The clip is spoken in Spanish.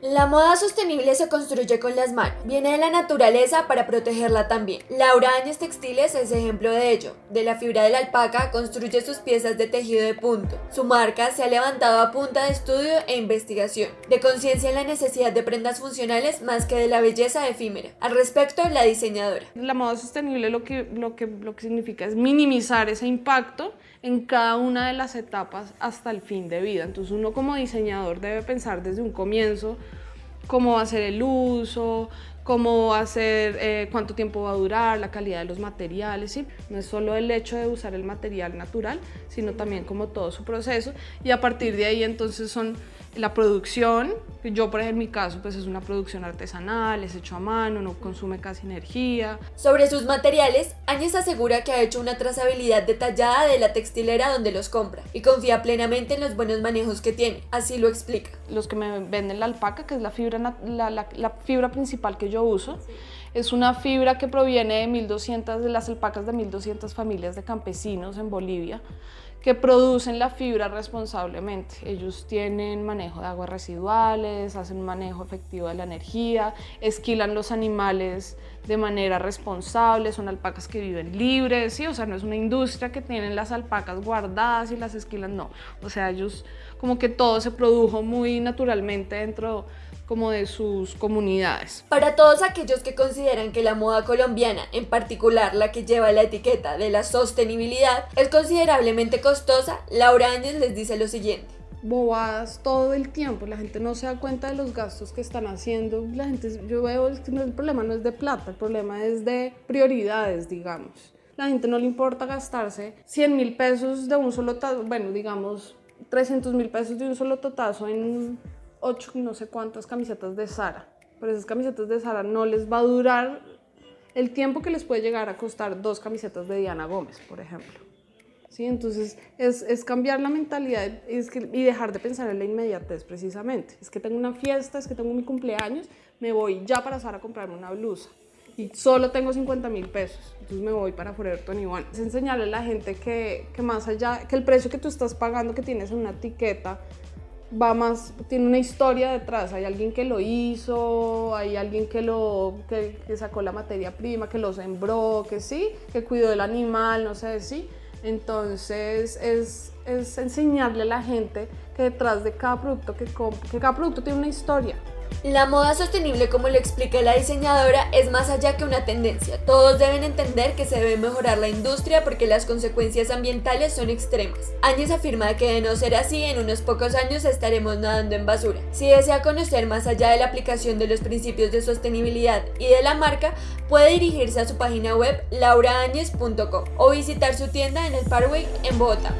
La moda sostenible se construye con las manos, viene de la naturaleza para protegerla también. Laura Áñez Textiles es ejemplo de ello. De la fibra de la alpaca construye sus piezas de tejido de punto. Su marca se ha levantado a punta de estudio e investigación, de conciencia en la necesidad de prendas funcionales más que de la belleza efímera. Al respecto, la diseñadora. La moda sostenible lo que, lo que, lo que significa es minimizar ese impacto en cada una de las etapas hasta el fin de vida. Entonces uno como diseñador debe pensar desde un comienzo cómo va a ser el uso, cómo va a ser, eh, cuánto tiempo va a durar, la calidad de los materiales, ¿sí? No es solo el hecho de usar el material natural, sino también como todo su proceso y a partir de ahí entonces son la producción, yo por ejemplo en mi caso pues es una producción artesanal, es hecho a mano, no consume casi energía. Sobre sus materiales, Áñez asegura que ha hecho una trazabilidad detallada de la textilera donde los compra y confía plenamente en los buenos manejos que tiene, así lo explica. Los que me venden la alpaca, que es la fibra, la, la, fibra principal que yo uso, es una fibra que proviene de 1200, de las alpacas de 1200 familias de campesinos en Bolivia que producen la fibra responsablemente. Ellos tienen manejo de aguas residuales, hacen manejo efectivo de la energía, esquilan los animales de manera responsable, son alpacas que viven libres, ¿sí? o sea, no es una industria que tienen las alpacas guardadas y las esquilan, no. O sea, ellos como que todo se produjo muy naturalmente dentro como de sus comunidades. Para todos aquellos que consideran que la moda colombiana, en particular la que lleva la etiqueta de la sostenibilidad, es considerablemente costosa, Laura Áñez les dice lo siguiente bobadas todo el tiempo, la gente no se da cuenta de los gastos que están haciendo, la gente, yo veo que el problema no es de plata, el problema es de prioridades, digamos. La gente no le importa gastarse 100 mil pesos de un solo, bueno, digamos 300 mil pesos de un solo totazo en ocho no sé cuántas camisetas de Sara. Pero esas camisetas de Sara no les va a durar el tiempo que les puede llegar a costar dos camisetas de Diana Gómez, por ejemplo. ¿Sí? Entonces es, es cambiar la mentalidad es que, y dejar de pensar en la inmediatez precisamente. Es que tengo una fiesta, es que tengo mi cumpleaños, me voy ya para Sara a comprarme una blusa y solo tengo 50 mil pesos, entonces me voy para Forever 21. Es enseñarle a la gente que, que más allá, que el precio que tú estás pagando, que tienes una etiqueta, va más, tiene una historia detrás, hay alguien que lo hizo, hay alguien que lo, que, sacó la materia prima, que lo sembró, que sí, que cuidó del animal, no sé, sí. Entonces es, es enseñarle a la gente que detrás de cada producto que compra, que cada producto tiene una historia. La moda sostenible, como lo explica la diseñadora, es más allá que una tendencia. Todos deben entender que se debe mejorar la industria porque las consecuencias ambientales son extremas. Áñez afirma que de no ser así, en unos pocos años estaremos nadando en basura. Si desea conocer más allá de la aplicación de los principios de sostenibilidad y de la marca, puede dirigirse a su página web lauraañez.com o visitar su tienda en el Parkway en Bogotá.